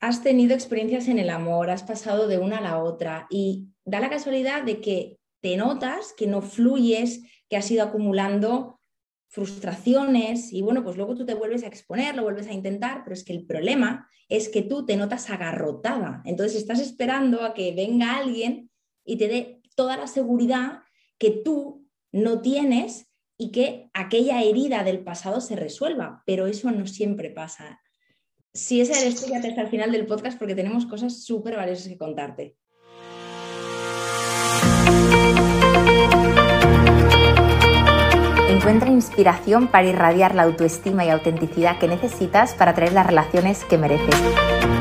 has tenido experiencias en el amor, has pasado de una a la otra y da la casualidad de que te notas que no fluyes, que has ido acumulando frustraciones y bueno, pues luego tú te vuelves a exponer, lo vuelves a intentar, pero es que el problema es que tú te notas agarrotada. Entonces estás esperando a que venga alguien y te dé toda la seguridad que tú no tienes y que aquella herida del pasado se resuelva, pero eso no siempre pasa. Si ese eres tú, quédate hasta el final del podcast porque tenemos cosas súper valiosas que contarte. Encuentra inspiración para irradiar la autoestima y autenticidad que necesitas para traer las relaciones que mereces.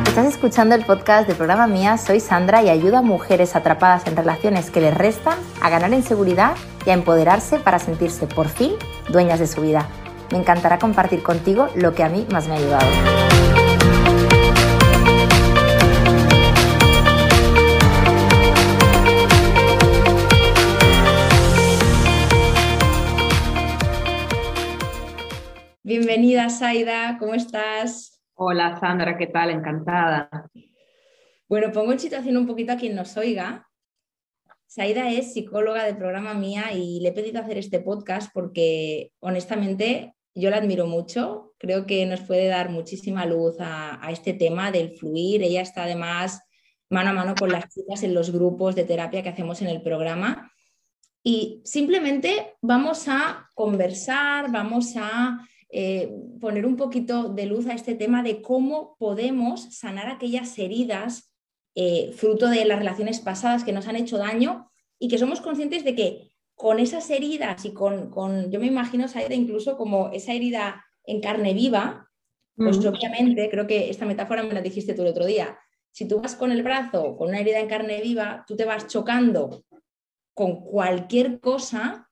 Estás escuchando el podcast del programa Mía, soy Sandra y ayudo a mujeres atrapadas en relaciones que les restan a ganar en seguridad y a empoderarse para sentirse por fin dueñas de su vida. Me encantará compartir contigo lo que a mí más me ha ayudado. Bienvenida, Saida, ¿cómo estás? Hola, Sandra, ¿qué tal? Encantada. Bueno, pongo en situación un poquito a quien nos oiga. Saida es psicóloga del programa Mía y le he pedido hacer este podcast porque honestamente yo la admiro mucho. Creo que nos puede dar muchísima luz a, este tema del fluir. Ella está además mano a mano con las chicas en los grupos de terapia que hacemos en el programa. Y simplemente vamos a conversar, vamos a eh, poner un poquito de luz a este tema de cómo podemos sanar aquellas heridas eh, fruto de las relaciones pasadas que nos han hecho daño y que somos conscientes de que con esas heridas y con, yo me imagino, Saida, incluso como esa herida en carne viva, pues obviamente, creo que esta metáfora me la dijiste tú el otro día, si tú vas con el brazo con una herida en carne viva, tú te vas chocando con cualquier cosa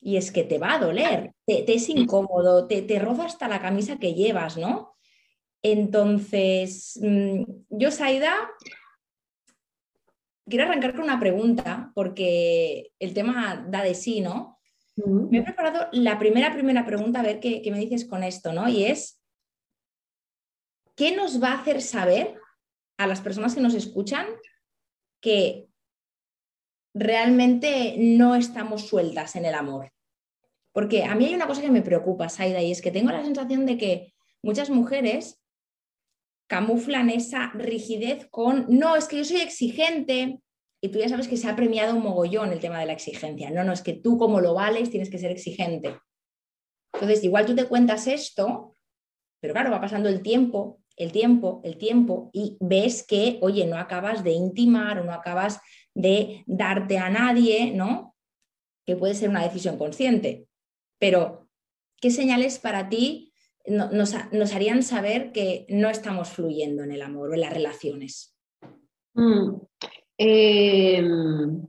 y es que te va a doler, te, es incómodo, te, te roza hasta la camisa que llevas, ¿no? Entonces, mm, yo, Saida, quiero arrancar con una pregunta, porque el tema da de sí, ¿no? Me he preparado la primera, primera pregunta, a ver qué, qué me dices con esto, ¿no? Y es, ¿qué nos va a hacer saber a las personas que nos escuchan que realmente no estamos sueltas en el amor. Porque a mí hay una cosa que me preocupa, Saida, y es que tengo la sensación de que muchas mujeres camuflan esa rigidez con, no, es que yo soy exigente, y tú ya sabes que se ha premiado un mogollón el tema de la exigencia. No, no, es que tú como lo vales tienes que ser exigente. Entonces, igual tú te cuentas esto, pero claro, va pasando el tiempo, el tiempo, el tiempo, y ves que, oye, no acabas de intimar o no acabas de darte a nadie, ¿no? Que puede ser una decisión consciente. Pero, ¿qué señales para ti nos, harían saber que no estamos fluyendo en el amor o en las relaciones? Mm. Em,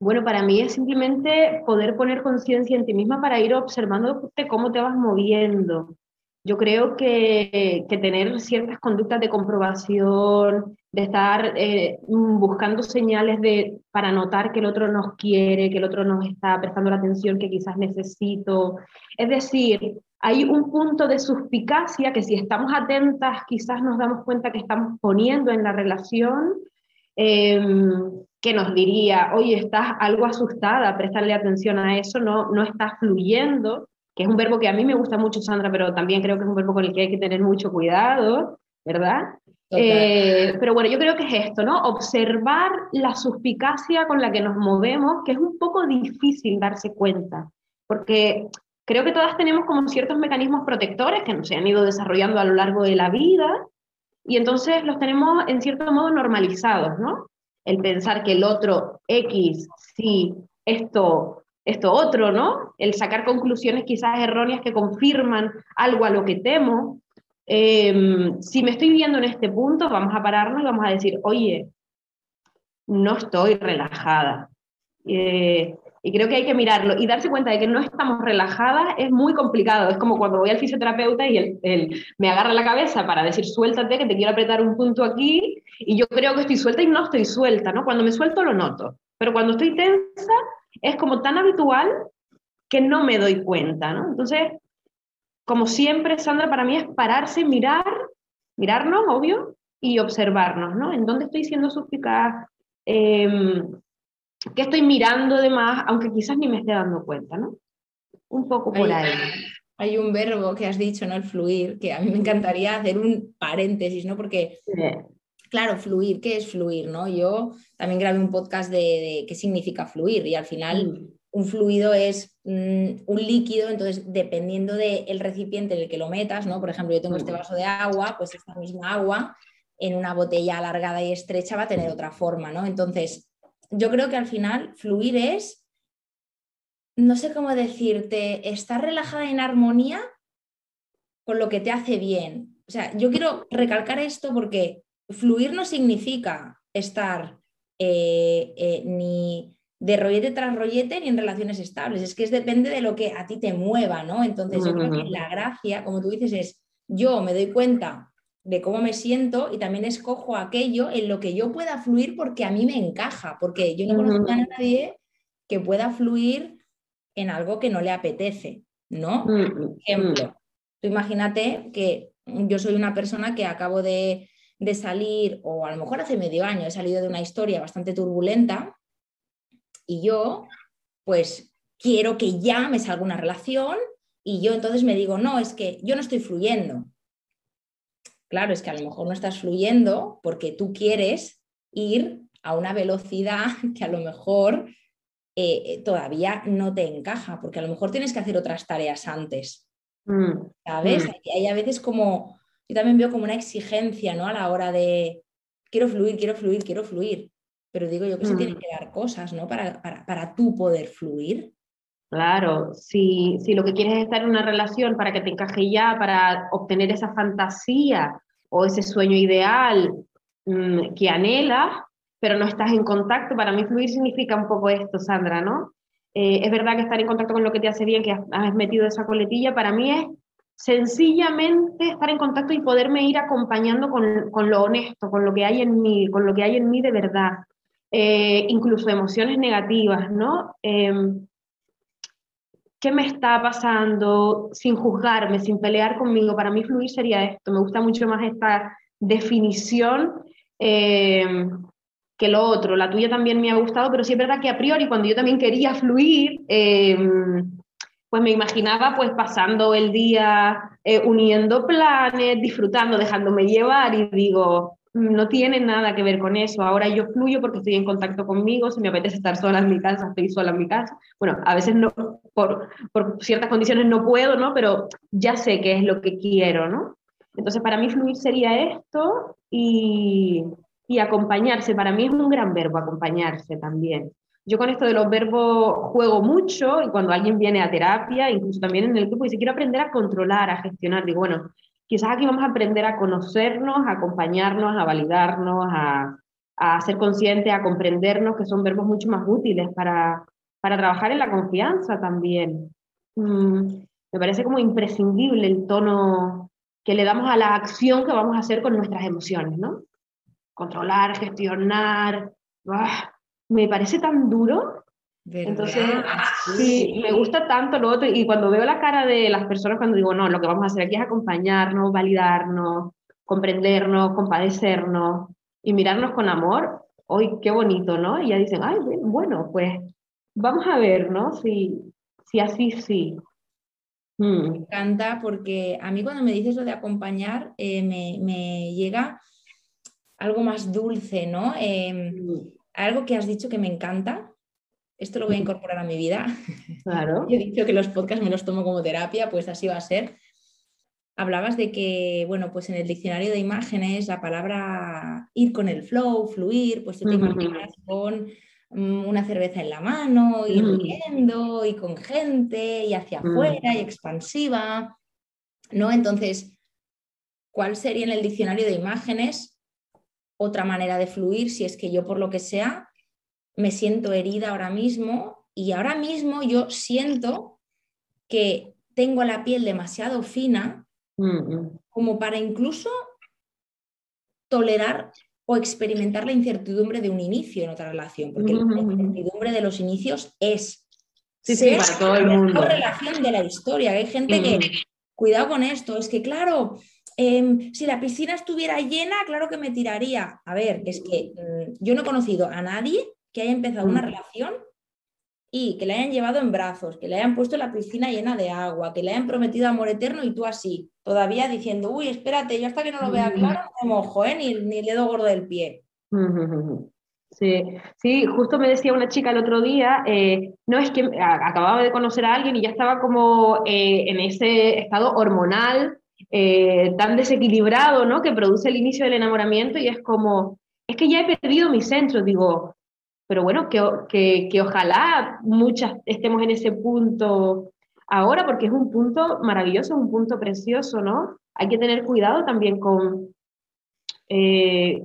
bueno, para mí es simplemente poder poner conciencia en ti misma para ir observando cómo te vas moviendo. Yo creo que, que tener ciertas conductas de comprobación, de estar eh, buscando señales de, para notar que el otro nos quiere, que el otro nos está prestando la atención que quizás necesito. Es decir, hay un punto de suspicacia que si estamos atentas quizás nos damos cuenta que estamos poniendo en la relación, em, que nos diría, oye, estás algo asustada, prestarle atención a eso, no, no estás fluyendo, que es un verbo que a mí me gusta mucho, Sandra, pero también creo que es un verbo con el que hay que tener mucho cuidado, ¿verdad? Eh, pero bueno, yo creo que es esto, ¿no? Observar la suspicacia con la que nos movemos, que es un poco difícil darse cuenta, porque creo que todas tenemos como ciertos mecanismos protectores que se han ido desarrollando a lo largo de la vida y entonces los tenemos en cierto modo normalizados, ¿no? El pensar que el otro X, sí, esto, esto otro, ¿no? El sacar conclusiones quizás erróneas que confirman algo a lo que temo, Em, si me estoy viendo en este punto, vamos a pararnos y vamos a decir, oye, no estoy relajada. Eh, y creo que hay que mirarlo y darse cuenta de que no estamos relajadas es muy complicado. Es como cuando voy al fisioterapeuta y él, me agarra la cabeza para decir, suéltate, que te quiero apretar un punto aquí. Y yo creo que estoy suelta y no estoy suelta, ¿no? Cuando me suelto lo noto. Pero cuando estoy tensa es como tan habitual que no me doy cuenta, ¿no? Entonces, como siempre, Sandra, para mí es pararse, mirar, mirarnos, obvio, y observarnos, ¿no? ¿En dónde estoy siendo suspicaz? Em, ¿Qué estoy mirando de más, aunque quizás ni me esté dando cuenta, ¿no? Un poco por ahí. Hay un verbo que has dicho, ¿no? El fluir, que a mí me encantaría hacer un paréntesis, ¿no? Porque, claro, fluir, ¿qué es fluir, no? Yo también grabé un podcast de, qué significa fluir y al final mm. un fluido es mm, un líquido, entonces dependiendo del recipiente en el que lo metas, ¿no? Por ejemplo, yo tengo este mm. vaso de agua, pues esta misma agua en una botella alargada y estrecha va a tener otra forma, ¿no? Entonces, yo creo que al final fluir es, no sé cómo decirte, estar relajada en armonía con lo que te hace bien. O sea, yo quiero recalcar esto porque fluir no significa estar eh, eh, ni de rollete tras rollete ni en relaciones estables. Es que es depende de lo que a ti te mueva, ¿no? Entonces, yo creo que la gracia, como tú dices, es yo me doy cuenta de cómo me siento y también escojo aquello en lo que yo pueda fluir porque a mí me encaja, porque yo no conozco a nadie que pueda fluir en algo que no le apetece, ¿no? Por ejemplo, tú imagínate que yo soy una persona que acabo de, de salir, o a lo mejor hace medio año he salido de una historia bastante turbulenta y yo, pues, quiero que ya me salga una relación y yo entonces me digo, no, es que yo no estoy fluyendo, Claro, es que a lo mejor no estás fluyendo porque tú quieres ir a una velocidad que a lo mejor eh, eh, todavía no te encaja, porque a lo mejor tienes que hacer otras tareas antes. Mm, ¿Sabes? Mm. Hay, a veces como, yo también veo como una exigencia, ¿no? A la hora de, quiero fluir, quiero fluir, quiero fluir. Pero digo yo que se tienen mm. que dar cosas, ¿no? Para, para, para tú poder fluir. Claro, si, si lo que quieres es estar en una relación para que te encaje ya, para obtener esa fantasía o ese sueño ideal mm, que anhelas, pero no estás en contacto, para mí fluir significa un poco esto, Sandra, ¿no? Eh, es verdad que estar en contacto con lo que te hace bien, que has, metido esa coletilla, para mí es sencillamente estar en contacto y poderme ir acompañando con, con, lo honesto, con lo que hay en mí, con lo que hay en mí de verdad. Eh, incluso emociones negativas, ¿no? Em, qué me está pasando sin juzgarme, sin pelear conmigo. Para mí fluir sería esto. Me gusta mucho más esta definición eh, que lo otro. La tuya también me ha gustado, pero sí es verdad que a priori cuando yo también quería fluir, eh, pues me imaginaba pues pasando el día eh, uniendo planes, disfrutando, dejándome llevar y digo, no tiene nada que ver con eso. Ahora yo fluyo porque estoy en contacto conmigo, si me apetece estar sola en mi casa, estoy sola en mi casa. Bueno, a veces no, por, por ciertas condiciones no puedo, ¿no? Pero ya sé qué es lo que quiero, ¿no? Entonces, para mí fluir sería esto y, y acompañarse. Para mí es un gran verbo acompañarse también. Yo con esto de los verbos juego mucho y cuando alguien viene a terapia, incluso también en el grupo, dice, quiero aprender a controlar, a gestionar, digo, bueno, quizás aquí vamos a aprender a conocernos, a acompañarnos, a validarnos, a, a ser conscientes, a comprendernos, que son verbos mucho más útiles para, para trabajar en la confianza también. Mm, me parece como imprescindible el tono que le damos a la acción que vamos a hacer con nuestras emociones, ¿no? Controlar, gestionar, me parece tan duro entonces, sí, me gusta tanto lo otro y cuando veo la cara de las personas cuando digo, no, lo que vamos a hacer aquí es acompañarnos, validarnos, comprendernos, compadecernos y mirarnos con amor, hoy qué bonito, ¿no? Y ya dicen, ay, bueno, pues vamos a ver, ¿no? Si, si así sí. Mm. Me encanta porque a mí cuando me dices lo de acompañar, eh, me, me, llega algo más dulce, ¿no? Em. Algo que has dicho que me encanta, esto lo voy a incorporar a mi vida. Claro. he dicho que los podcasts me los tomo como terapia, pues así va a ser. Hablabas de que, bueno, pues en el diccionario de imágenes la palabra ir con el flow, fluir, pues tú te imaginas con mm, una cerveza en la mano, ir riendo y con gente y hacia afuera y expansiva, ¿no? Entonces, ¿cuál sería en el diccionario de imágenes otra manera de fluir si es que yo por lo que sea me siento herida ahora mismo y ahora mismo yo siento que tengo la piel demasiado fina como para incluso tolerar o experimentar la incertidumbre de un inicio en otra relación, porque la incertidumbre de los inicios es sí, sí, todo el mundo. relación de la historia. Hay gente que, cuidado con esto, es que claro, em, si la piscina estuviera llena, claro que me tiraría. A ver, es que mm, yo no he conocido a nadie que haya empezado una mm. relación y que le hayan llevado en brazos, que le hayan puesto la piscina llena de agua, que le hayan prometido amor eterno y tú así, todavía diciendo, uy, espérate, yo hasta que no lo vea claro no me mojo, ¿eh? ni, ni le doy gordo del pie. Sí, sí, justo me decía una chica el otro día, eh, no es que acababa de conocer a alguien y ya estaba como eh, en ese estado hormonal eh, tan desequilibrado, ¿no? Que produce el inicio del enamoramiento y es como, es que ya he perdido mi centro, digo, pero bueno, que, que, que ojalá muchas estemos en ese punto ahora, porque es un punto maravilloso, un punto precioso, ¿no? Hay que tener cuidado también con, eh,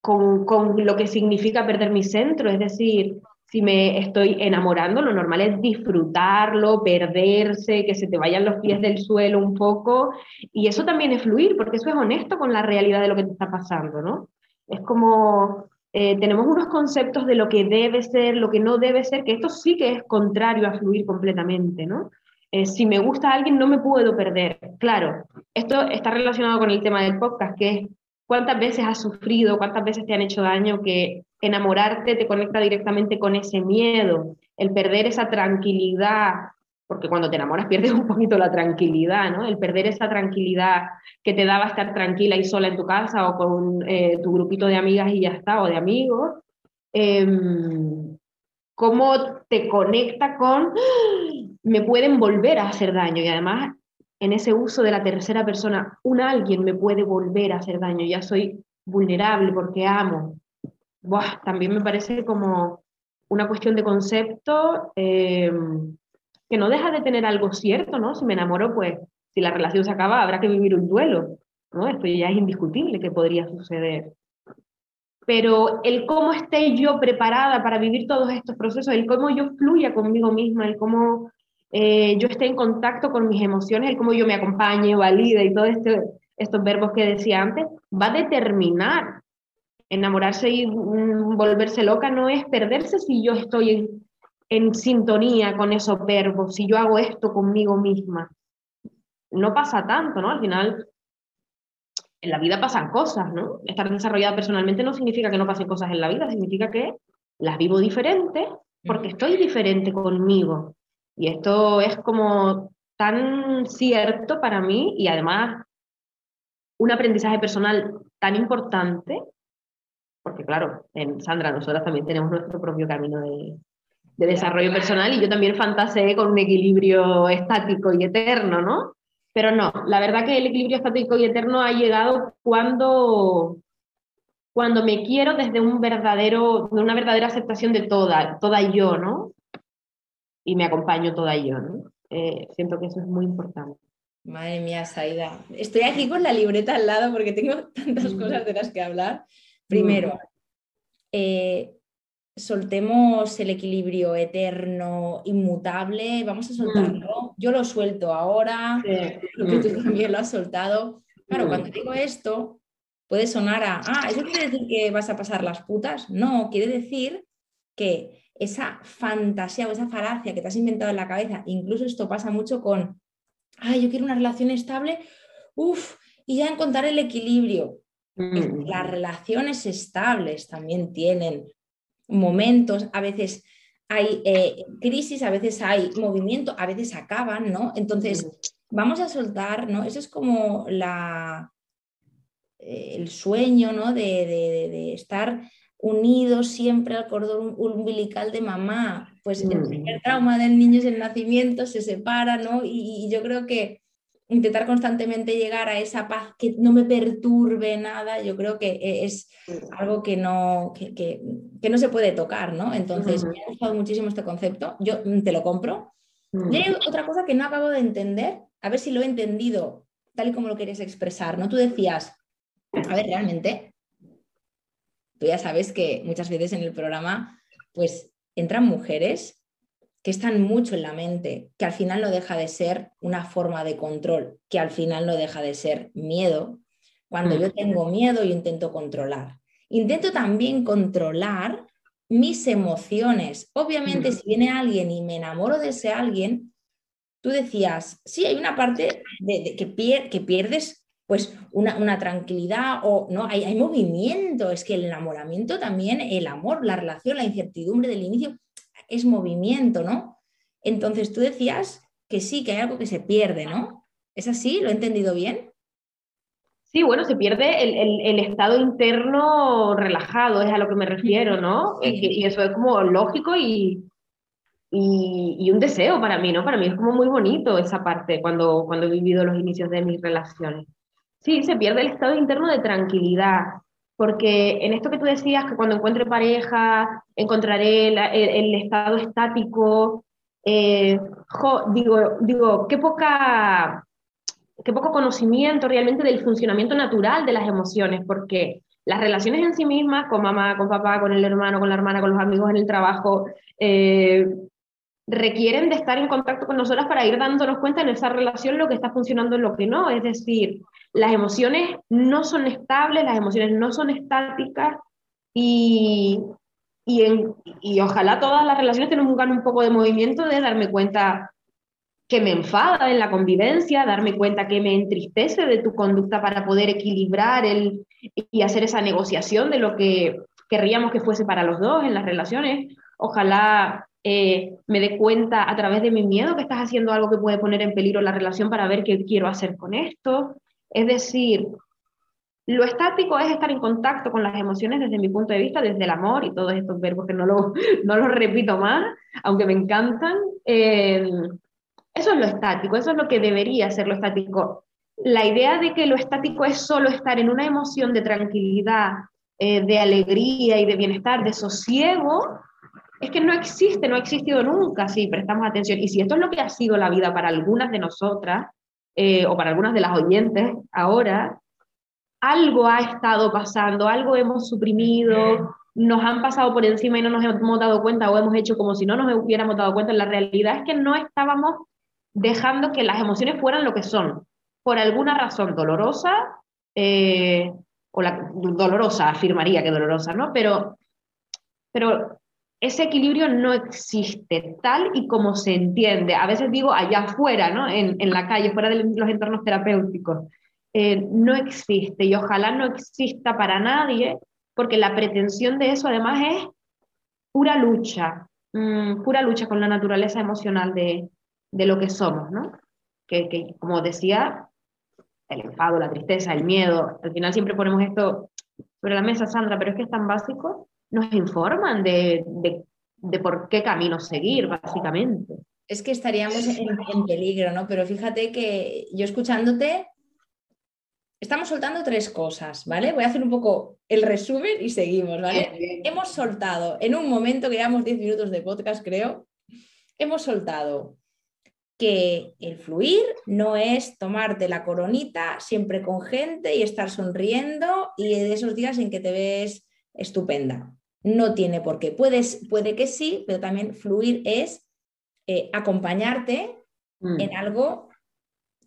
con, con, lo que significa perder mi centro, es decir, si me estoy enamorando, lo normal es disfrutarlo, perderse, que se te vayan los pies del suelo un poco, y eso también es fluir, porque eso es honesto con la realidad de lo que te está pasando, ¿no? Es como, eh, tenemos unos conceptos de lo que debe ser, lo que no debe ser, que esto sí que es contrario a fluir completamente, ¿no? Eh, si me gusta a alguien, no me puedo perder. Claro, esto está relacionado con el tema del podcast, que es cuántas veces has sufrido, cuántas veces te han hecho daño, que enamorarte te conecta directamente con ese miedo, el perder esa tranquilidad, porque cuando te enamoras pierdes un poquito la tranquilidad, ¿no? El perder esa tranquilidad que te daba estar tranquila y sola en tu casa o con eh, tu grupito de amigas y ya está, o de amigos, em, cómo te conecta con, me pueden volver a hacer daño y además en ese uso de la tercera persona, un alguien me puede volver a hacer daño, ya soy vulnerable porque amo. Buah, también me parece como una cuestión de concepto. Em, que no deja de tener algo cierto, ¿no? Si me enamoro, pues si la relación se acaba, habrá que vivir un duelo, ¿no? Esto ya es indiscutible que podría suceder. Pero el cómo esté yo preparada para vivir todos estos procesos, el cómo yo fluya conmigo misma, el cómo eh, yo esté en contacto con mis emociones, el cómo yo me acompañe, valide y todos este, estos verbos que decía antes, va a determinar enamorarse y mm, volverse loca no es perderse si yo estoy en, sintonía con esos verbos, si yo hago esto conmigo misma. No pasa tanto, ¿no? Al final, en la vida pasan cosas, ¿no? Estar desarrollada personalmente no significa que no pasen cosas en la vida, significa que las vivo diferente porque estoy diferente conmigo. Y esto es como tan cierto para mí y además un aprendizaje personal tan importante, porque claro, en Sandra, nosotras también tenemos nuestro propio camino de, de desarrollo personal y yo también fantaseé con un equilibrio estático y eterno, ¿no? Pero no, la verdad que el equilibrio estático y eterno ha llegado cuando, cuando me quiero desde un verdadero, de una verdadera aceptación de toda, toda yo, ¿no? Y me acompaño toda yo, ¿no? Eh, siento que eso es muy importante. Madre mía, Saida. Estoy aquí con la libreta al lado porque tengo tantas cosas de las que hablar. Primero, eh, soltemos el equilibrio eterno, inmutable, vamos a mm. soltarlo. Yo lo suelto ahora, lo que tú también lo has soltado. Claro, cuando digo esto, puede sonar a, ah, ¿eso quiere decir que vas a pasar las putas? No, quiere decir que esa fantasía o esa falacia que te has inventado en la cabeza, incluso esto pasa mucho con, ah, yo quiero una relación estable, uff, y ya encontrar el equilibrio. Mm. Las relaciones estables también tienen momentos, a veces hay eh, crisis, a veces hay movimiento, a veces acaban, ¿no? Entonces, vamos a soltar, ¿no? Eso es como la, eh, el sueño, ¿no? De, estar unidos siempre al cordón umbilical de mamá. Pues el primer trauma del niño es el nacimiento, se separa, ¿no? y yo creo que intentar constantemente llegar a esa paz que no me perturbe nada, yo creo que e, es algo que no, que, no se puede tocar, ¿no? Entonces, me ha gustado muchísimo este concepto, yo mm, te lo compro. Y hay otra cosa que no acabo de entender, a ver si lo he entendido tal y como lo querías expresar, ¿no? Tú decías, a ver, realmente, tú ya sabes que muchas veces en el programa, pues entran mujeres que están mucho en la mente, que al final no deja de ser una forma de control, que al final no deja de ser miedo. Cuando yo mm. tengo miedo, yo intento controlar. Intento también controlar mis emociones. Obviamente, mm. si viene alguien y me enamoro de ese alguien, tú decías, sí, hay una parte de, que, que pierdes pues una, tranquilidad o no, hay, hay, movimiento, es que el enamoramiento también, el amor, la relación, la incertidumbre del inicio es movimiento, ¿no? Entonces tú decías que sí, que hay algo que se pierde, ¿no? ¿Es así? ¿Lo he entendido bien? Sí, bueno, se pierde el, estado interno relajado, es a lo que me refiero, ¿no? Y, eso es como lógico y, y, un deseo para mí, ¿no? Para mí es como muy bonito esa parte cuando, cuando he vivido los inicios de mis relaciones. Sí, se pierde el estado interno de tranquilidad, porque en esto que tú decías, que cuando encuentre pareja, encontraré el, estado estático, eh, digo, digo, qué poca, qué poco conocimiento realmente del funcionamiento natural de las emociones, porque las relaciones en sí mismas, con mamá, con papá, con el hermano, con la hermana, con los amigos en el trabajo, eh, requieren de estar en contacto con nosotras para ir dándonos cuenta en esa relación lo que está funcionando y lo que no. Es decir, las emociones no son estables, las emociones no son estáticas y, y, ojalá todas las relaciones tengan un poco de movimiento de darme cuenta que me enfada en la convivencia, darme cuenta que me entristece de tu conducta para poder equilibrar el, y hacer esa negociación de lo que querríamos que fuese para los dos en las relaciones. Ojalá eh, me dé cuenta a través de mi miedo que estás haciendo algo que puede poner en peligro la relación para ver qué quiero hacer con esto. Es decir, lo estático es estar en contacto con las emociones desde mi punto de vista, desde el amor y todos estos verbos que no los no lo repito más, aunque me encantan. Eh, eso es lo estático, eso es lo que debería ser lo estático. La idea de que lo estático es solo estar en una emoción de tranquilidad, eh, de alegría y de bienestar, de sosiego, es que no existe, no ha existido nunca si prestamos atención. Y si esto es lo que ha sido la vida para algunas de nosotras, eh, o para algunas de las oyentes ahora, algo ha estado pasando, algo hemos suprimido, nos han pasado por encima y no nos hemos dado cuenta o hemos hecho como si no nos hubiéramos dado cuenta. La realidad es que no estábamos dejando que las emociones fueran lo que son, por alguna razón dolorosa, eh, o dolorosa, afirmaría que dolorosa, ¿no? Pero, pero ese equilibrio no existe tal y como se entiende. A veces digo allá afuera, ¿no? en, la calle, fuera de los entornos terapéuticos. Eh, no existe y ojalá no exista para nadie, porque la pretensión de eso además es pura lucha, mm, pura lucha con la naturaleza emocional de, lo que somos, ¿no? Que, como decía, el enfado, la tristeza, el miedo, al final siempre ponemos esto sobre la mesa, Sandra, pero es que es tan básico nos informan de, por qué camino seguir, básicamente. Es que estaríamos en, peligro, ¿no? Pero fíjate que yo escuchándote, estamos soltando tres cosas, ¿vale? Voy a hacer un poco el resumen y seguimos, ¿vale? Hemos soltado, en un momento que llevamos 10 minutos de podcast, creo, hemos soltado que el fluir no es tomarte la coronita siempre con gente y estar sonriendo y de esos días en que te ves estupenda. No tiene por qué. Puedes, puede que sí, pero también fluir es eh, acompañarte mm. en algo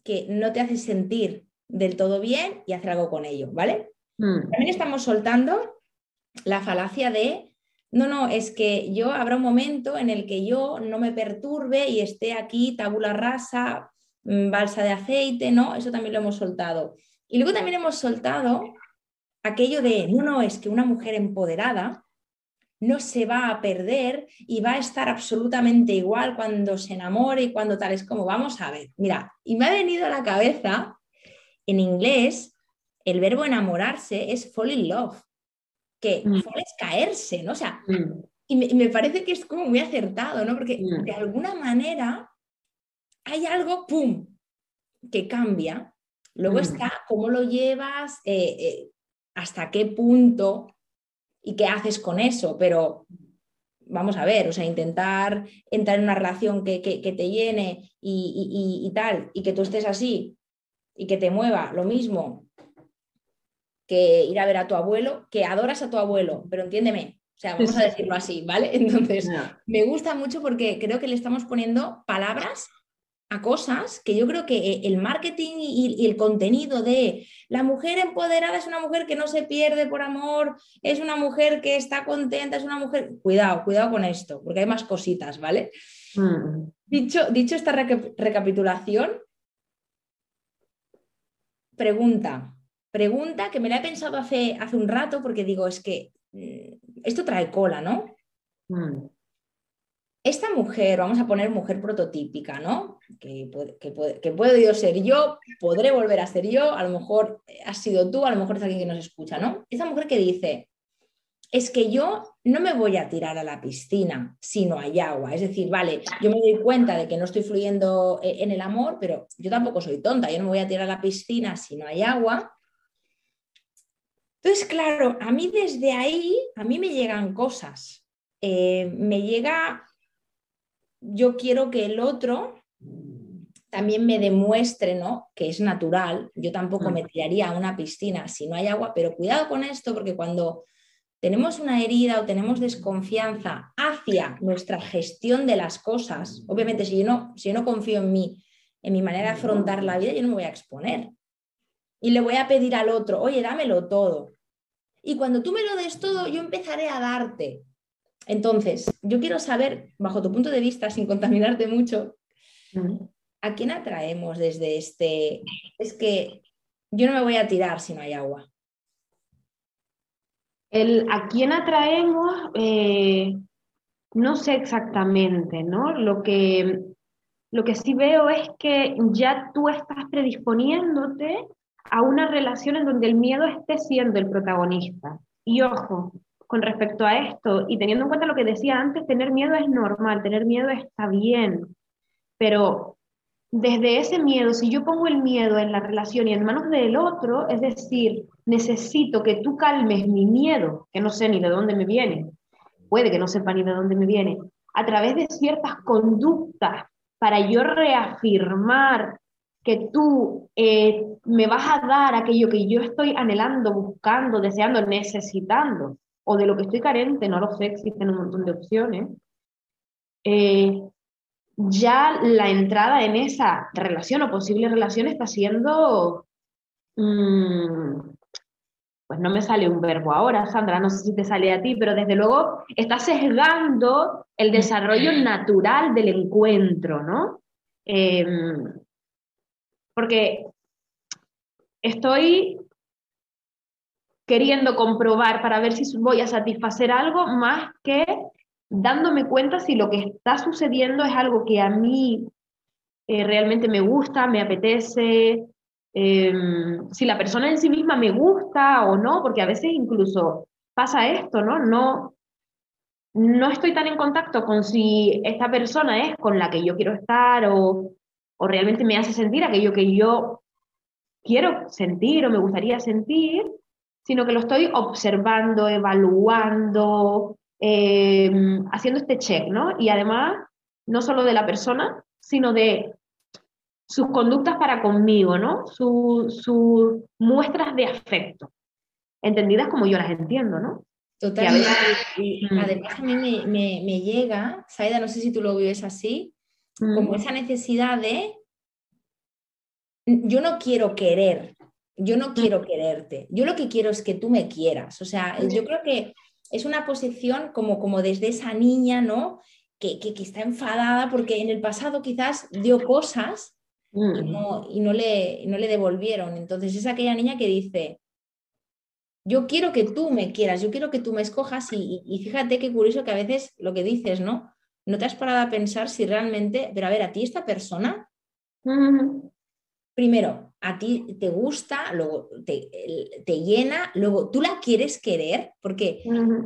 que no te hace sentir del todo bien y hacer algo con ello, ¿vale? Mm. También estamos soltando la falacia de, no, no, es que yo habrá un momento en el que yo no me perturbe y esté aquí tabula rasa, mm, balsa de aceite, ¿no? Eso también lo hemos soltado. Y luego también hemos soltado aquello de, no, no, es que una mujer empoderada no se va a perder y va a estar absolutamente igual cuando se enamore y cuando tal. Es como, vamos a ver, mira, y me ha venido a la cabeza, en inglés, el verbo enamorarse es fall in love, que mm. fall es caerse, ¿no? O sea, mm. y, me, parece que es como muy acertado, ¿no? Porque mm. de alguna manera hay algo, ¡pum!, que cambia. Luego está cómo lo llevas, eh, eh, hasta qué punto y qué haces con eso, pero vamos a ver, o sea, intentar entrar en una relación que, te llene y, tal, y que tú estés así y que te mueva, lo mismo que ir a ver a tu abuelo, que adoras a tu abuelo, pero entiéndeme, o sea, vamos a decirlo así, ¿vale? Entonces, me gusta mucho porque creo que le estamos poniendo palabras a cosas que yo creo que eh, el marketing y, el contenido de la mujer empoderada es una mujer que no se pierde por amor, es una mujer que está contenta, es una mujer... Cuidado, cuidado con esto, porque hay más cositas, ¿vale? Mm. Dicho, dicho esta recapitulación, pregunta, pregunta que me la he pensado hace, hace un rato porque digo, es que mm, esto trae cola, ¿no? Mm. Esta mujer, vamos a poner mujer prototípica, ¿no? Que, que, que, puedo ser yo, podré volver a ser yo, a lo mejor has sido tú, a lo mejor es alguien que nos escucha, ¿no? Esa mujer que dice, es que yo no me voy a tirar a la piscina si no hay agua. Es decir, vale, yo me doy cuenta de que no estoy fluyendo eh, en el amor, pero yo tampoco soy tonta, yo no me voy a tirar a la piscina si no hay agua. Entonces, claro, a mí desde ahí, a mí me llegan cosas. Eh, me llega, yo quiero que el otro también me demuestre ¿no? que es natural. Yo tampoco me tiraría a una piscina si no hay agua, pero cuidado con esto porque cuando tenemos una herida o tenemos desconfianza hacia nuestra gestión de las cosas, obviamente si yo no, si yo no confío en mí, en mi manera de afrontar la vida, yo no me voy a exponer. Y le voy a pedir al otro, oye, dámelo todo. Y cuando tú me lo des todo, yo empezaré a darte. Entonces, yo quiero saber, bajo tu punto de vista, sin contaminarte mucho, ¿a quién atraemos desde este? Es que yo no me voy a tirar si no hay agua. El a quién atraemos, eh, no sé exactamente, ¿no? Lo que, lo que sí veo es que ya tú estás predisponiéndote a una relación en donde el miedo esté siendo el protagonista. Y ojo, con respecto a esto, y teniendo en cuenta lo que decía antes, tener miedo es normal, tener miedo está bien, pero desde ese miedo, si yo pongo el miedo en la relación y en manos del otro, es decir, necesito que tú calmes mi miedo, que no sé ni de dónde me viene, puede que no sepa ni de dónde me viene, a través de ciertas conductas para yo reafirmar que tú eh, me vas a dar aquello que yo estoy anhelando, buscando, deseando, necesitando, o de lo que estoy carente, no lo sé, existen un montón de opciones, eh, ya la entrada en esa relación o posible relación está siendo, mm, pues no me sale un verbo ahora, Sandra, no sé si te sale a ti, pero desde luego está sesgando el desarrollo natural del encuentro, ¿no? Em, porque estoy queriendo comprobar para ver si voy a satisfacer algo más que dándome cuenta si lo que está sucediendo es algo que a mí eh, realmente me gusta, me apetece, em, si la persona en sí misma me gusta o no, porque a veces incluso pasa esto, ¿no? No, no estoy tan en contacto con si esta persona es con la que yo quiero estar o, o realmente me hace sentir aquello que yo quiero sentir o me gustaría sentir, sino que lo estoy observando, evaluando, eh, haciendo este check, ¿no? Y además, no solo de la persona, sino de sus conductas para conmigo, ¿no? Sus muestras de afecto, entendidas como yo las entiendo, ¿no? Totalmente. Y mm. además a mí me, llega, Saida, no sé si tú lo vives así, como mm. esa necesidad de, yo no quiero querer, yo no quiero quererte, yo lo que quiero es que tú me quieras. O sea, yo creo que es una posición como, como desde esa niña, ¿no? Que, que, está enfadada porque en el pasado quizás dio cosas y, mm. no, y no, le, no le devolvieron. Entonces es aquella niña que dice, yo quiero que tú me quieras, yo quiero que tú me escojas y, y, fíjate qué curioso que a veces lo que dices, ¿no? No te has parado a pensar si realmente, pero a ver, a ti esta persona, primero, a ti te gusta, luego te, llena, luego tú la quieres querer, porque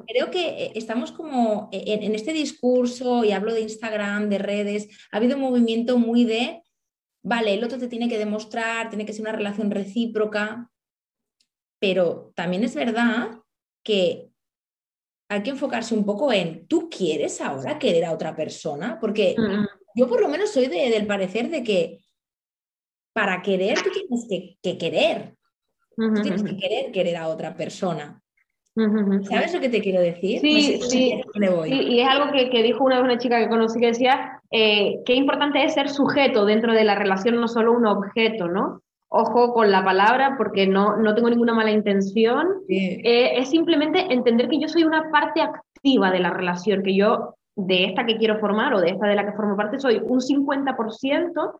creo que eh, estamos como e, en, este discurso, y hablo de Instagram, de redes, ha habido un movimiento muy de, vale, el otro te tiene que demostrar, tiene que ser una relación recíproca, pero también es verdad que hay que enfocarse un poco en, ¿tú quieres ahora querer a otra persona? Porque yo por lo menos soy del parecer de que para querer tú tienes que, querer. Tú tienes que querer querer a otra persona. ¿Sabes lo que te quiero decir? Sí, sí. Y es algo que, dijo una, una chica que conocí que decía eh, qué importante es ser sujeto dentro de la relación, no solo un objeto, ¿no? Ojo con la palabra porque no, no tengo ninguna mala intención. Eh, es simplemente entender que yo soy una parte activa de la relación, que yo de esta que quiero formar o de esta de la que formo parte soy un 50%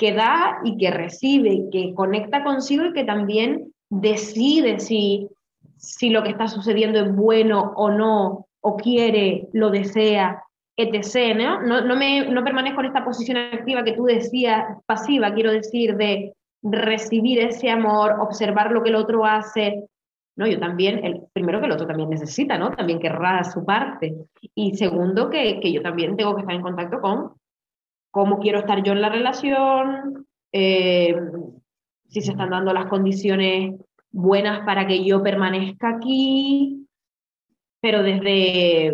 que da y que recibe, que conecta consigo y que también decide si, si lo que está sucediendo es bueno o no, o quiere, lo desea, etc. ¿no? No, no, me, no permanezco en esta posición activa que tú decías, pasiva, quiero decir, de recibir ese amor, observar lo que el otro hace. No, yo también, el, primero que el otro también necesita, ¿no? También querrá su parte. Y segundo, que, que yo también tengo que estar en contacto con cómo quiero estar yo en la relación, eh, si se están dando las condiciones buenas para que yo permanezca aquí, pero desde,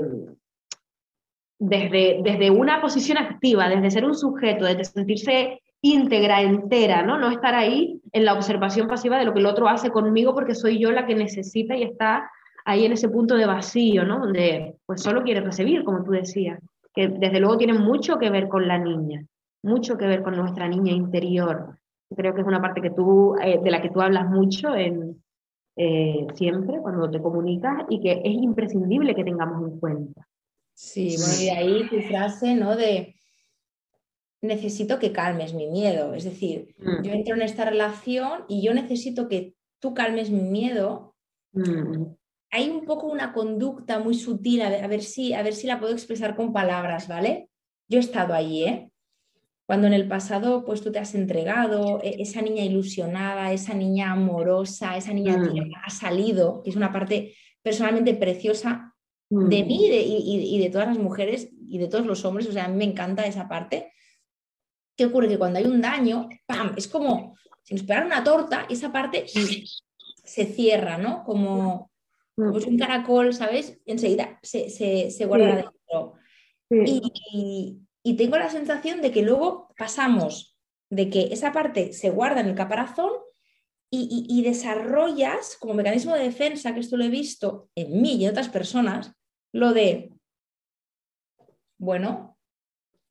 desde, desde una posición activa, desde ser un sujeto, desde sentirse íntegra, entera, ¿no? No estar ahí en la observación pasiva de lo que el otro hace conmigo porque soy yo la que necesita y está ahí en ese punto de vacío, ¿no? Donde pues solo quiere recibir, como tú decías, que desde luego tiene mucho que ver con la niña, mucho que ver con nuestra niña interior. Creo que es una parte que tú, eh, de la que tú hablas mucho en, eh, siempre cuando te comunicas y que es imprescindible que tengamos en cuenta. Sí, bueno, y ahí tu frase, ¿no? De necesito que calmes mi miedo. Es decir, mm. yo entro en esta relación y yo necesito que tú calmes mi miedo. Mm. Hay un poco una conducta muy sutil, a ver, si, a ver si la puedo expresar con palabras, ¿vale? Yo he estado allí, ¿eh? Cuando en el pasado pues tú te has entregado, e, esa niña ilusionada, esa niña amorosa, esa niña que mm. ha salido, que es una parte personalmente preciosa de mí y, y, de todas las mujeres y de todos los hombres, o sea, a mí me encanta esa parte. ¿Qué ocurre? Que cuando hay un daño, ¡pam! Es como si nos pegara una torta y esa parte se cierra, ¿no? Como, como un caracol, ¿sabes? Enseguida se, se, guarda dentro. Y, y, tengo la sensación de que luego pasamos de que esa parte se guarda en el caparazón y, y, desarrollas como mecanismo de defensa, que esto lo he visto en mí y en otras personas, lo de, bueno,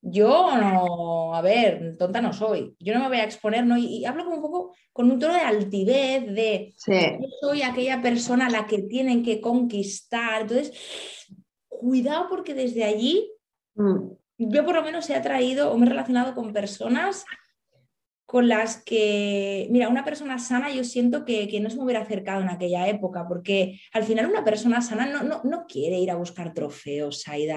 yo no, a ver, tonta no soy, yo no me voy a exponer, ¿no? Y, hablo como un poco con un tono de altivez, de yo soy aquella persona a la que tienen que conquistar. Entonces, cuidado porque desde allí mm. yo por lo menos he atraído o me he relacionado con personas con las que, mira, una persona sana yo siento que, no se me hubiera acercado en aquella época, porque al final una persona sana no, no, no quiere ir a buscar trofeos, Aida.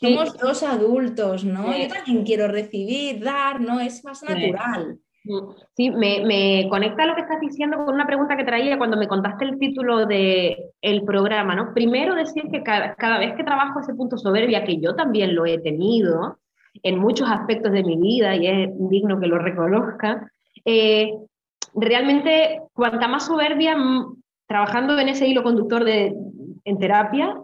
Somos dos adultos, ¿no? Yo también quiero recibir, dar, ¿no? Es más natural. Sí, me, me, conecta lo que estás diciendo con una pregunta que traía cuando me contaste el título del el programa, ¿no? Primero decir que cada, cada, vez que trabajo ese punto soberbia, que yo también lo he tenido en muchos aspectos de mi vida y es digno que lo reconozca, eh, realmente cuanta más soberbia, trabajando en ese hilo conductor de, en terapia,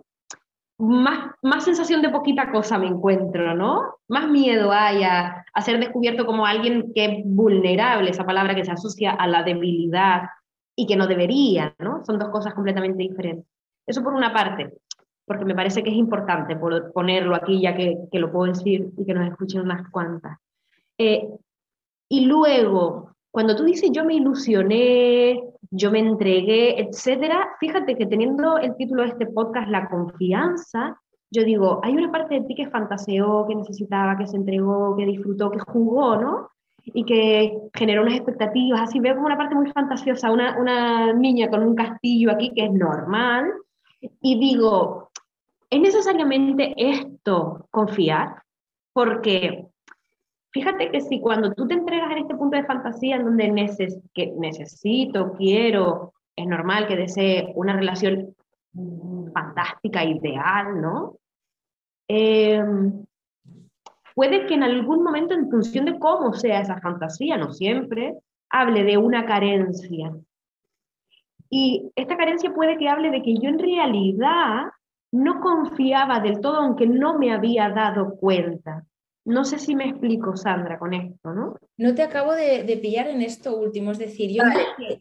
más, más sensación de poquita cosa me encuentro, ¿no? Más miedo hay a, ser descubierto como alguien que es vulnerable, esa palabra que se asocia a la debilidad y que no debería, ¿no? Son dos cosas completamente diferentes. Eso por una parte, porque me parece que es importante ponerlo aquí ya que, que lo puedo decir y que nos escuchen unas cuantas. Eh, y luego, cuando tú dices yo me ilusioné, yo me entregué, etcétera, fíjate que teniendo el título de este podcast, La confianza, yo digo, hay una parte de ti que fantaseó, que necesitaba, que se entregó, que disfrutó, que jugó, ¿no? Y que generó unas expectativas, así veo como una parte muy fantasiosa, una, una niña con un castillo aquí que es normal, y digo, ¿es necesariamente esto confiar? Porque Fíjate que si cuando tú te entregas en este punto de fantasía en donde neces que necesito, quiero, es normal que desee una relación fantástica, ideal, ¿no? Em, puede que en algún momento, en función de cómo sea esa fantasía, no siempre, hable de una carencia. Y esta carencia puede que hable de que yo en realidad no confiaba del todo, aunque no me había dado cuenta. No sé si me explico, Sandra, con esto, ¿no? No te acabo de, pillar en esto último, es decir, yo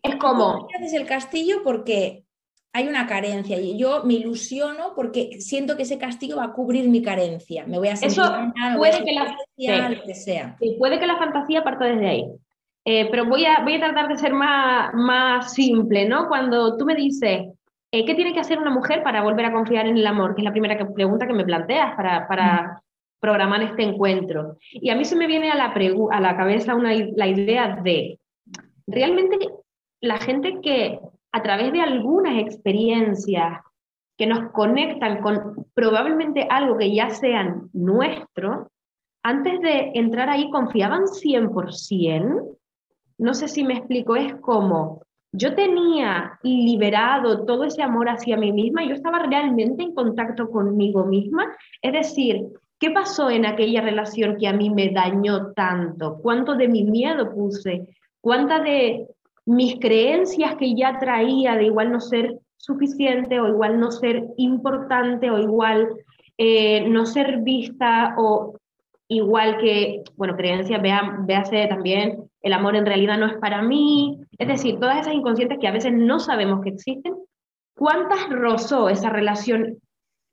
es como haces el castillo porque hay una carencia y yo me ilusiono porque siento que ese castillo va a cubrir mi carencia. Me voy a sentir Eso puede que la lo que sea. puede que la fantasía parta desde ahí. Eh, pero voy a, voy a tratar de ser más, más simple, ¿no? Cuando tú me dices, eh, ¿qué tiene que hacer una mujer para volver a confiar en el amor? Que es la primera pregunta que me planteas para, para programar este encuentro. Y a mí se me viene a la, a la cabeza una, la idea de, realmente la gente que a través de algunas experiencias que nos conectan con probablemente algo que ya sean nuestro, antes de entrar ahí confiaban 100%. No sé si me explico, es como yo tenía liberado todo ese amor hacia mí misma, yo estaba realmente en contacto conmigo misma, es decir, ¿qué pasó en aquella relación que a mí me dañó tanto? ¿Cuánto de mi miedo puse? ¿Cuántas de mis creencias que ya traía de igual no ser suficiente o igual no ser importante o igual eh, no ser vista o igual que, bueno, creencias, vea, véase también, el amor en realidad no es para mí, es decir, todas esas inconscientes que a veces no sabemos que existen, ¿cuántas rozó esa relación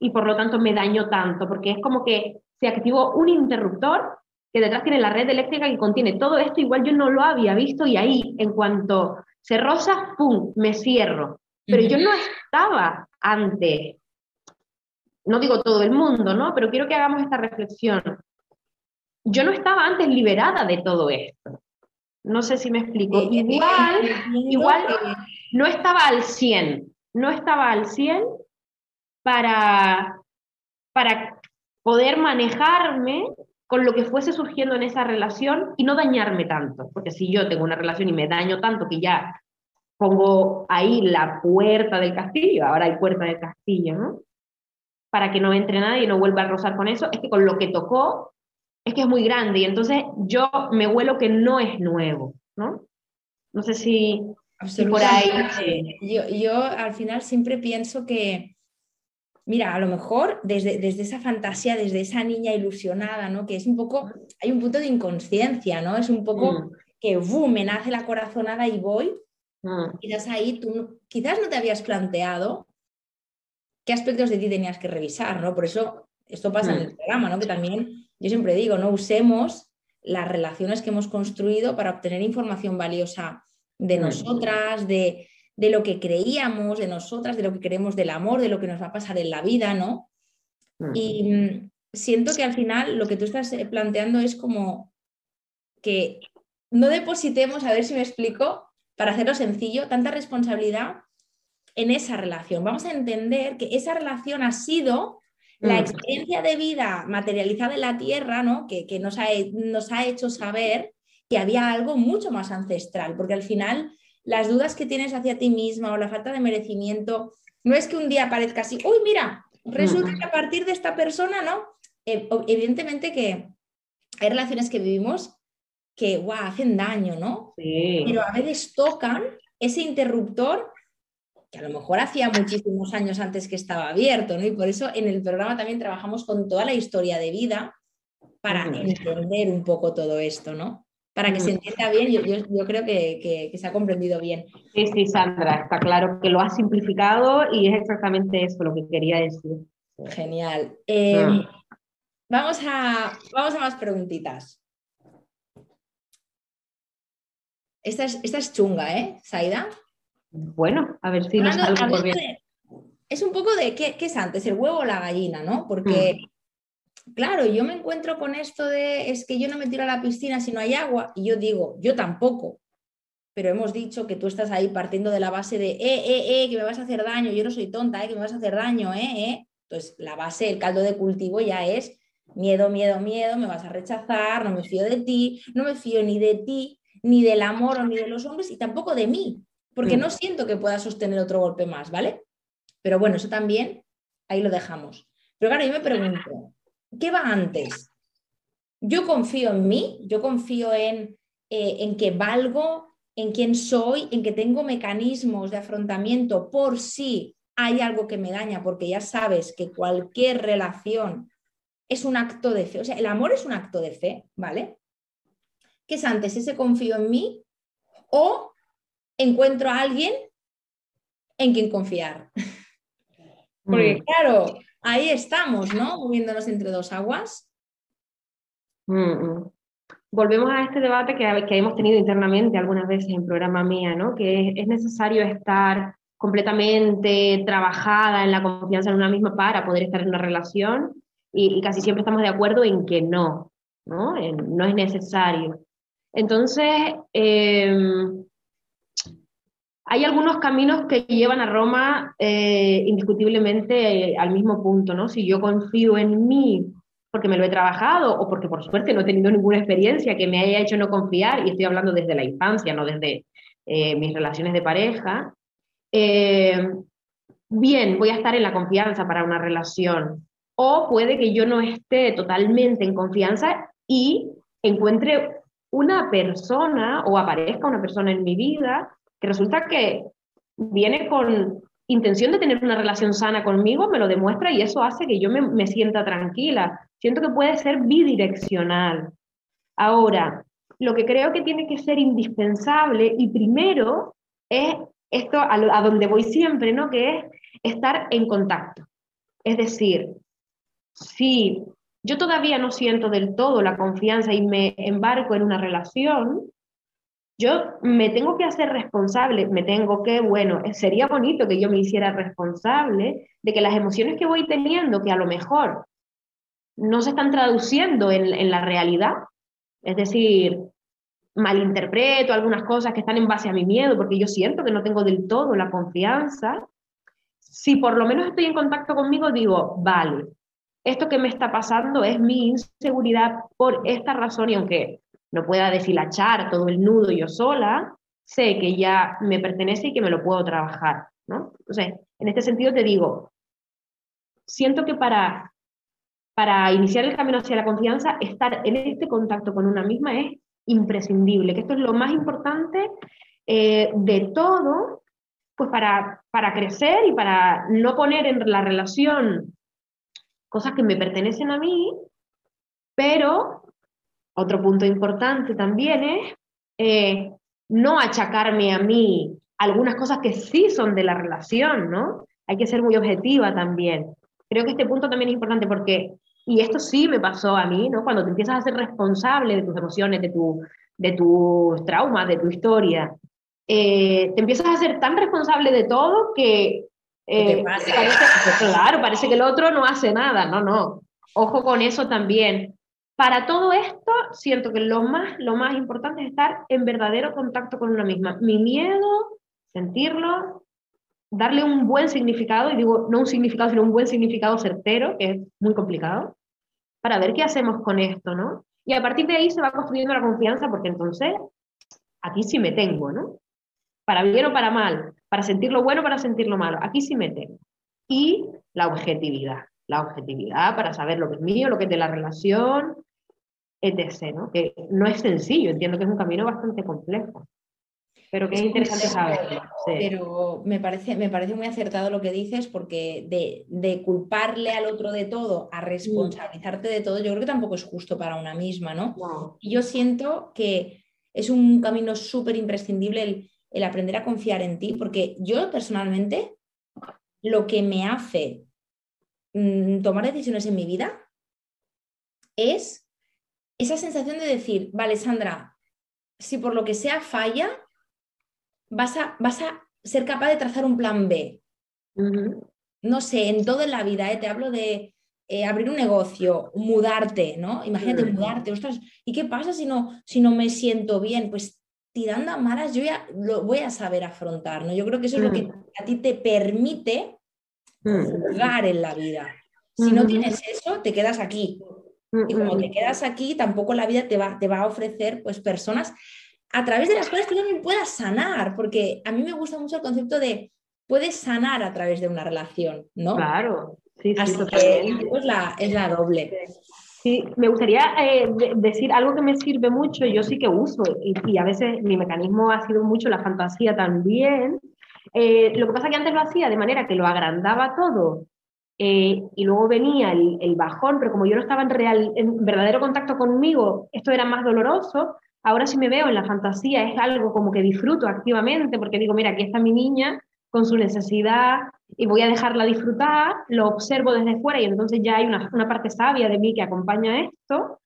y por lo tanto me dañó tanto? Porque es como que se activó un interruptor que detrás tiene la red eléctrica que contiene todo esto, igual yo no lo había visto y ahí en cuanto se roza, ¡pum!, me cierro. Pero yo no estaba ante, no digo todo el mundo, ¿no? Pero quiero que hagamos esta reflexión yo no estaba antes liberada de todo esto. No sé si me explico. Eh, eh, igual, eh, igual no estaba al 100, no estaba al 100 para, para poder manejarme con lo que fuese surgiendo en esa relación y no dañarme tanto. Porque si yo tengo una relación y me daño tanto que ya pongo ahí la puerta del castillo, ahora hay puerta del castillo, ¿no? Para que no entre nadie y no vuelva a rozar con eso, es que con lo que tocó es que es muy grande y entonces yo me huelo que no es nuevo, ¿no? No sé si, por ahí... Yo, yo al final siempre pienso que, mira, a lo mejor desde, desde esa fantasía, desde esa niña ilusionada, ¿no? Que es un poco, hay un punto de inconsciencia, ¿no? Es un poco mm. que, ¡bum!, me nace la corazonada y voy. Mm. Quizás ahí tú quizás no te habías planteado qué aspectos de ti tenías que revisar, ¿no? Por eso esto pasa en mm. el programa, ¿no? Que también yo siempre digo, no usemos las relaciones que hemos construido para obtener información valiosa de nosotras, de, lo que creíamos de nosotras, de lo que creemos del amor, de lo que nos va a pasar en la vida, ¿no? Y mm, siento que al final lo que tú estás eh, planteando es como que no depositemos, a ver si me explico, para hacerlo sencillo, tanta responsabilidad en esa relación. Vamos a entender que esa relación ha sido la mm. experiencia de vida materializada en la tierra, ¿no? que, nos, ha, nos ha hecho saber que había algo mucho más ancestral, porque al final las dudas que tienes hacia ti misma o la falta de merecimiento, no es que un día parezca así, uy, mira, resulta que a partir de esta persona, ¿no? Eh, evidentemente que hay relaciones que vivimos que, guau, hacen daño, ¿no? Pero a veces tocan ese interruptor que a lo mejor hacía muchísimos años antes que estaba abierto, ¿no? Y por eso en el programa también trabajamos con toda la historia de vida para entender un poco todo esto, ¿no? Para que se entienda bien, yo, yo, creo que, que, se ha comprendido bien. Sí, sí, Sandra, está claro que lo has simplificado y es exactamente eso lo que quería decir. Genial. Em, vamos, a, vamos a más preguntitas. Esta es, esta es chunga, ¿eh, Saida? Bueno, a ver si nos algo bien. es un poco de ¿qué, es antes, el huevo o la gallina, ¿no? Porque, mm. Claro, yo me encuentro con esto de es que yo no me tiro a la piscina si no hay agua, y yo digo, yo tampoco. Pero hemos dicho que tú estás ahí partiendo de la base de, eh, eh, eh, que me vas a hacer daño, yo no soy tonta, eh, que me vas a hacer daño, eh, eh. Entonces, la base, el caldo de cultivo ya es miedo, miedo, miedo, me vas a rechazar, no me fío de ti, no me fío ni de ti, ni del amor, ni de los hombres, y tampoco de mí porque mm. no siento que pueda sostener otro golpe más, ¿vale? Pero bueno, eso también, ahí lo dejamos. Pero claro, yo me pregunto, ¿qué va antes? Yo confío en mí, yo confío en, eh, en que valgo, en quién soy, en que tengo mecanismos de afrontamiento por si hay algo que me daña, porque ya sabes que cualquier relación es un acto de fe, o sea, el amor es un acto de fe, ¿vale? ¿Qué es antes ese confío en mí o encuentro a alguien en quien confiar. Porque mm. claro, ahí estamos, ¿no? Moviéndonos entre dos aguas. Volvemos a este debate que, que, hemos tenido internamente algunas veces en programa mía, ¿no? Que es, necesario estar completamente trabajada en la confianza en una misma para poder estar en una relación. y, casi siempre estamos de acuerdo en que no, ¿no? no es necesario. Entonces, em, hay algunos caminos que llevan a Roma eh, indiscutiblemente eh, al mismo punto, ¿no? Si yo confío en mí porque me lo he trabajado o porque por suerte no he tenido ninguna experiencia que me haya hecho no confiar, y estoy hablando desde la infancia, no desde eh, mis relaciones de pareja, bien, voy a estar en la confianza para una relación. O puede que yo no esté totalmente en confianza y encuentre una persona o aparezca una persona en mi vida que resulta que viene con intención de tener una relación sana conmigo, me lo demuestra y eso hace que yo me, me sienta tranquila. Siento que puede ser bidireccional. Ahora, lo que creo que tiene que ser indispensable y primero es esto a, donde voy siempre, ¿no? Que es estar en contacto. Es decir, si yo todavía no siento del todo la confianza y me embarco en una relación, yo me tengo que hacer responsable, me tengo que, bueno, sería bonito que yo me hiciera responsable de que las emociones que voy teniendo, que a lo mejor no se están traduciendo en, en la realidad, es decir, malinterpreto algunas cosas que están en base a mi miedo, porque yo siento que no tengo del todo la confianza, si por lo menos estoy en contacto conmigo, digo, vale, esto que me está pasando es mi inseguridad por esta razón y aunque no pueda deshilachar todo el nudo yo sola, sé que ya me pertenece y que me lo puedo trabajar, ¿no? Entonces, en este sentido te digo, siento que para, para iniciar el camino hacia la confianza, estar en este contacto con una misma es imprescindible, que esto es lo más importante eh, de todo, pues para, para crecer y para no poner en la relación cosas que me pertenecen a mí, pero otro punto importante también es eh, no achacarme a mí algunas cosas que sí son de la relación, ¿no? Hay que ser muy objetiva también. Creo que este punto también es importante porque, y esto sí me pasó a mí, ¿no? Cuando te empiezas a ser responsable de tus emociones, de, tu, de tus traumas, de tu historia, eh, te empiezas a ser tan responsable de todo que eh, parece, claro, parece que el otro no hace nada, no, no. Ojo con eso también. Para todo esto, siento que lo más, lo más importante es estar en verdadero contacto con una misma. Mi miedo, sentirlo, darle un buen significado, y digo no un significado, sino un buen significado certero, que es muy complicado, para ver qué hacemos con esto, ¿no? Y a partir de ahí se va construyendo la confianza, porque entonces aquí sí me tengo, ¿no? Para bien o para mal, para sentir lo bueno, para sentir lo malo. Aquí sí meten. Y la objetividad. La objetividad para saber lo que es mío, lo que es de la relación, etc. ¿no? Que no es sencillo, entiendo que es un camino bastante complejo. Pero que es, interesante saberlo. Pero me parece, me parece muy acertado lo que dices, porque de, de, culparle al otro de todo, a responsabilizarte de todo, yo creo que tampoco es justo para una misma, ¿no? no. Y yo siento que es un camino súper imprescindible el el aprender a confiar en ti, porque yo personalmente lo que me hace mm, tomar decisiones en mi vida es esa sensación de decir, vale, Sandra, si por lo que sea falla, vas a, vas a ser capaz de trazar un plan B. No sé, en toda la vida, ¿eh? te hablo de eh, abrir un negocio, mudarte, ¿no? Imagínate mudarte, ostras, ¿y qué pasa si no, si no me siento bien? Pues tirando a malas, yo ya lo voy a saber afrontar, ¿no? Yo creo que eso es lo que mm. a ti te permite mm. jugar en la vida. Si no tienes eso, te quedas aquí. Y como te quedas aquí, tampoco la vida te va, te va a ofrecer pues, personas a través de las cuales tú también puedas sanar, porque a mí me gusta mucho el concepto de puedes sanar a través de una relación, ¿no? Claro, sí, sí Así que es la, es la doble. Sí, me gustaría eh, decir algo que me sirve mucho, yo sí que uso, y, a veces mi mecanismo ha sido mucho la fantasía también. Eh, lo que pasa es que antes lo hacía de manera que lo agrandaba todo eh, y luego venía el, bajón, pero como yo no estaba en, real, en verdadero contacto conmigo, esto era más doloroso. Ahora si me veo en la fantasía es algo como que disfruto activamente porque digo, mira, aquí está mi niña con su necesidad y voy a dejarla disfrutar, lo observo desde fuera y entonces ya hay una, una parte sabia de mí que acompaña esto.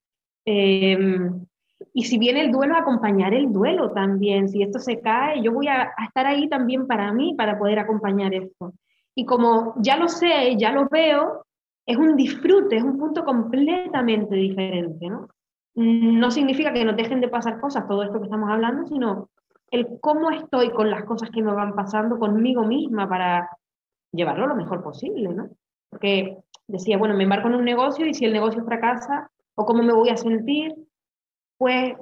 Em, y si viene el duelo, acompañar el duelo también. Si esto se cae, yo voy a, estar ahí también para mí, para poder acompañar esto. Y como ya lo sé, ya lo veo, es un disfrute, es un punto completamente diferente, ¿no? No significa que no dejen de pasar cosas, todo esto que estamos hablando, sino el cómo estoy con las cosas que me van pasando conmigo misma para llevarlo lo mejor posible, ¿no? Porque decía, bueno, me embarco en un negocio y si el negocio fracasa, o cómo me voy a sentir, pues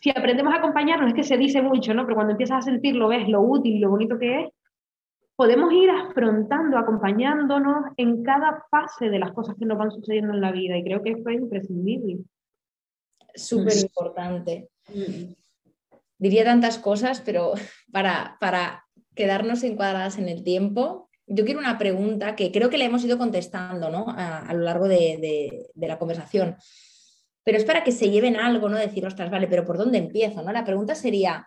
si aprendemos a acompañarnos, es que se dice mucho, ¿no? Pero cuando empiezas a sentirlo, ves lo útil, lo bonito que es, podemos ir afrontando, acompañándonos en cada fase de las cosas que nos van sucediendo en la vida y creo que esto es imprescindible. Súper importante. Mm. Diría tantas cosas, pero para, para quedarnos encuadradas en el tiempo, yo quiero una pregunta que creo que le hemos ido contestando ¿no? a, lo largo de, de, la conversación, pero es para que se lleven algo, ¿no? Decir, ostras, vale, pero ¿por dónde empiezo? ¿no? La pregunta sería,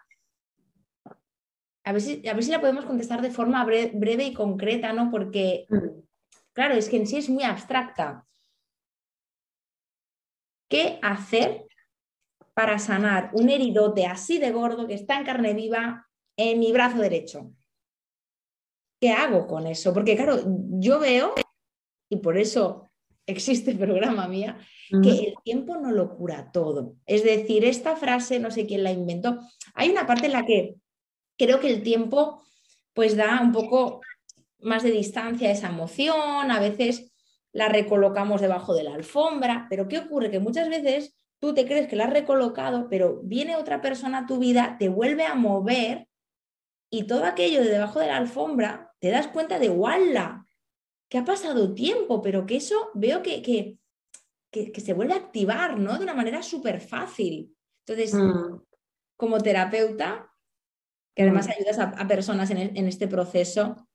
a ver si, a ver si la podemos contestar de forma breve, y concreta, ¿no? Porque, mm. claro, es que en sí es muy abstracta. ¿Qué hacer para sanar un heridote así de gordo que está en carne viva en mi brazo derecho? ¿qué hago con eso? Porque claro, yo veo, y por eso existe el programa mía, que el tiempo no lo cura todo. Es decir, esta frase, no sé quién la inventó, hay una parte en la que creo que el tiempo pues da un poco más de distancia a esa emoción, a veces la recolocamos debajo de la alfombra, pero ¿qué ocurre? Que muchas veces tú te crees que la has recolocado, pero viene otra persona a tu vida, te vuelve a mover y todo aquello de debajo de la alfombra te das cuenta de ¡wala! que ha pasado tiempo, pero que eso veo que, que, se vuelve a activar, ¿no? De una manera súper fácil. Entonces, mm. como terapeuta, que además ayudas a, personas en, en, este proceso,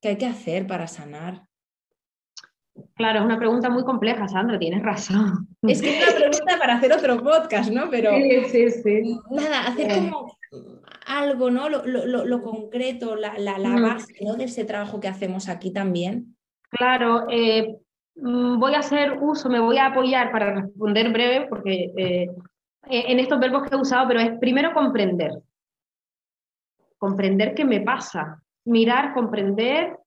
¿qué hay que hacer para sanar? Claro, es una pregunta muy compleja, Sandra, tienes razón. Es que es una pregunta para hacer otro podcast, ¿no? Pero sí, sí, sí. nada, hacer como algo, ¿no? Lo, concreto, la, base de ese trabajo que hacemos aquí también. Claro, eh, mm, voy a hacer uso, me voy a apoyar para responder breve, porque eh, en estos verbos que he usado, pero es primero comprender. Comprender qué me pasa. Mirar, comprender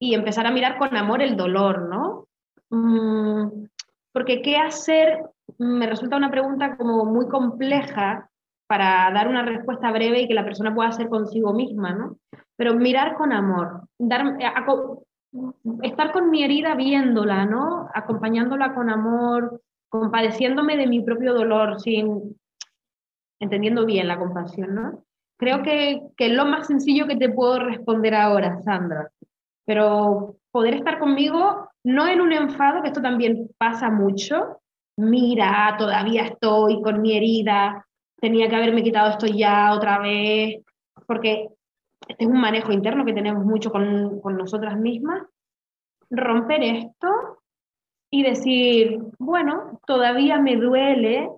y empezar a mirar con amor el dolor, ¿no? Mm, porque qué hacer me resulta una pregunta como muy compleja para dar una respuesta breve y que la persona pueda hacer consigo misma, ¿no? Pero mirar con amor, dar, estar con mi herida viéndola, ¿no? Acompañándola con amor, compadeciéndome de mi propio dolor, sin entendiendo bien la compasión, ¿no? Creo que, que es lo más sencillo que te puedo responder ahora, Sandra. Pero poder estar conmigo, no en un enfado, que esto también pasa mucho, mira, todavía estoy con mi herida, tenía que haberme quitado esto ya otra vez, porque este es un manejo interno que tenemos mucho con, con nosotras mismas. Romper esto y decir, bueno, todavía me duele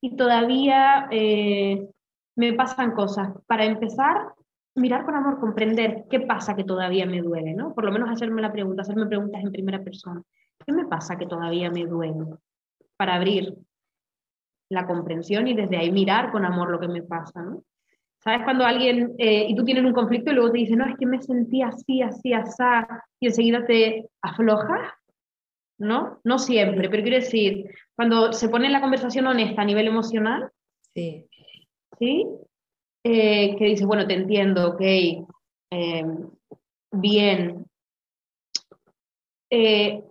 y todavía eh, me pasan cosas. Para empezar, mirar con amor, comprender qué pasa que todavía me duele, ¿no? Por lo menos hacerme la pregunta, hacerme preguntas en primera persona. ¿Qué me pasa que todavía me duele? Para abrir la comprensión y desde ahí mirar con amor lo que me pasa, ¿no? ¿Sabes cuando alguien, eh, y tú tienes un conflicto y luego te dice, no, es que me sentí así, así, así, y enseguida te aflojas? ¿No? No siempre, pero quiero decir, cuando se pone la conversación honesta a nivel emocional, sí. ¿Sí? Eh, que dice, bueno, te entiendo, ok, em, bien. Eh,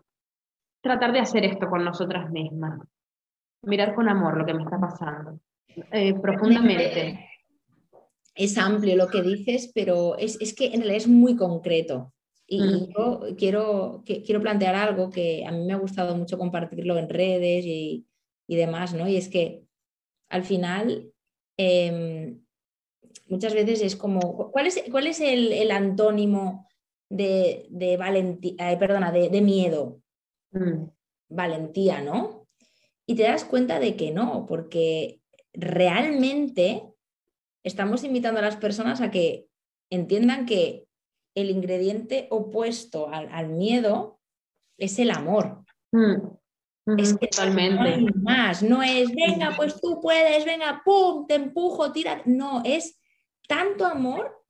tratar de hacer esto con nosotras mismas mirar con amor lo que me está pasando, eh, profundamente. Es amplio lo que dices, pero es, que en realidad es muy concreto. Y mm. yo quiero, quiero plantear algo que a mí me ha gustado mucho compartirlo en redes y, demás, ¿no? Y es que al final em, muchas veces es como, ¿cuál es, cuál es el, antónimo de, de valentía, perdona, de, miedo? Mm. Valentía, ¿no? y te das cuenta de que no, porque realmente estamos invitando a las personas a que entiendan que el ingrediente opuesto al, miedo es el amor. Mm. Es que totalmente. No hay más, no es, venga, pues tú puedes, venga, pum, te empujo, tira. No, es tanto amor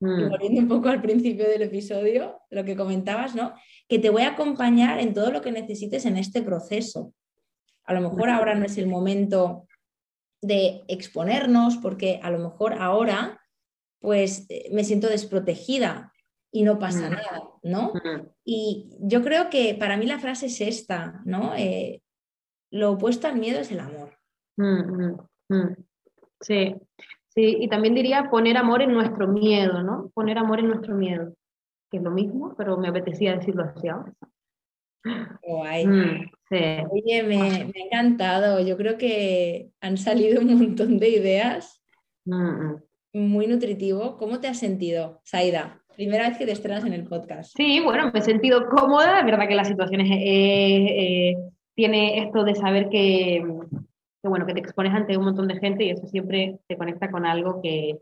y mm. volviendo un poco al principio del episodio, lo que comentabas, ¿no? Que te voy a acompañar en todo lo que necesites en este proceso. A lo mejor ahora no es el momento de exponernos, porque a lo mejor ahora, pues eh, me siento desprotegida y no pasa nada, ¿no? Y yo creo que para mí la frase es esta, ¿no? Eh, lo opuesto al miedo es el amor. Sí, Sí, y también diría poner amor en nuestro miedo, ¿no? Poner amor en nuestro miedo, que es lo mismo, pero me apetecía decirlo así ahora. Mm, Oye, me, me, ha encantado. Yo creo que han salido un montón de ideas. Mm. Muy nutritivo. ¿Cómo te has sentido, Saida? Primera vez que te estrenas en el podcast. Sí, bueno, me he sentido cómoda. Es verdad que la situación es, eh, tiene esto de saber que, bueno, que te expones ante un montón de gente y eso siempre te conecta con algo que,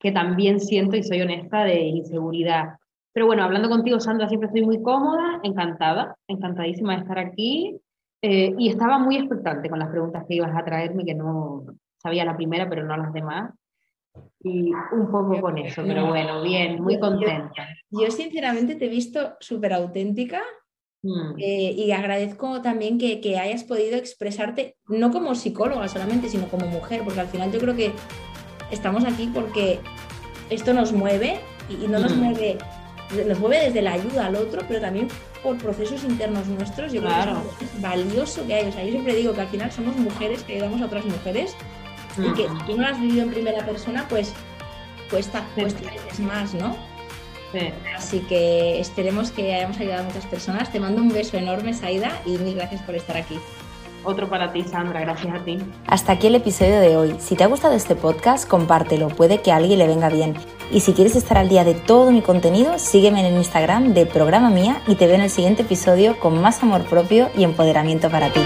que también siento y soy honesta de inseguridad. Pero bueno, hablando contigo, Sandra, siempre estoy muy cómoda, encantada, encantadísima de estar aquí eh, y estaba muy expectante con las preguntas que ibas a traerme, que no sabía la primera, pero no las demás. Y un poco con eso, pero bueno, bien, muy contenta. Yo, sinceramente te he visto súper auténtica Mm. Eh, y agradezco también que, que, hayas podido expresarte, no como psicóloga solamente, sino como mujer, porque al final yo creo que estamos aquí porque esto nos mueve y, no nos mm. mueve, nos mueve desde la ayuda al otro, pero también por procesos internos nuestros. Yo creo que es valioso que hay. O sea, yo siempre digo que al final somos mujeres que ayudamos a otras mujeres y que si tú no lo has vivido en primera persona, pues cuesta, cuesta veces más, ¿no? Así que esperemos que hayamos ayudado a muchas personas. Te mando un beso enorme, Saida, y mil gracias por estar aquí. Otro para ti, Sandra, gracias a ti. Hasta aquí el episodio de hoy. Si te ha gustado este podcast, compártelo, puede que a alguien le venga bien. Y si quieres estar al día de todo mi contenido, sígueme en el Instagram de Programa Mía y te veo en el siguiente episodio con más amor propio y empoderamiento para ti.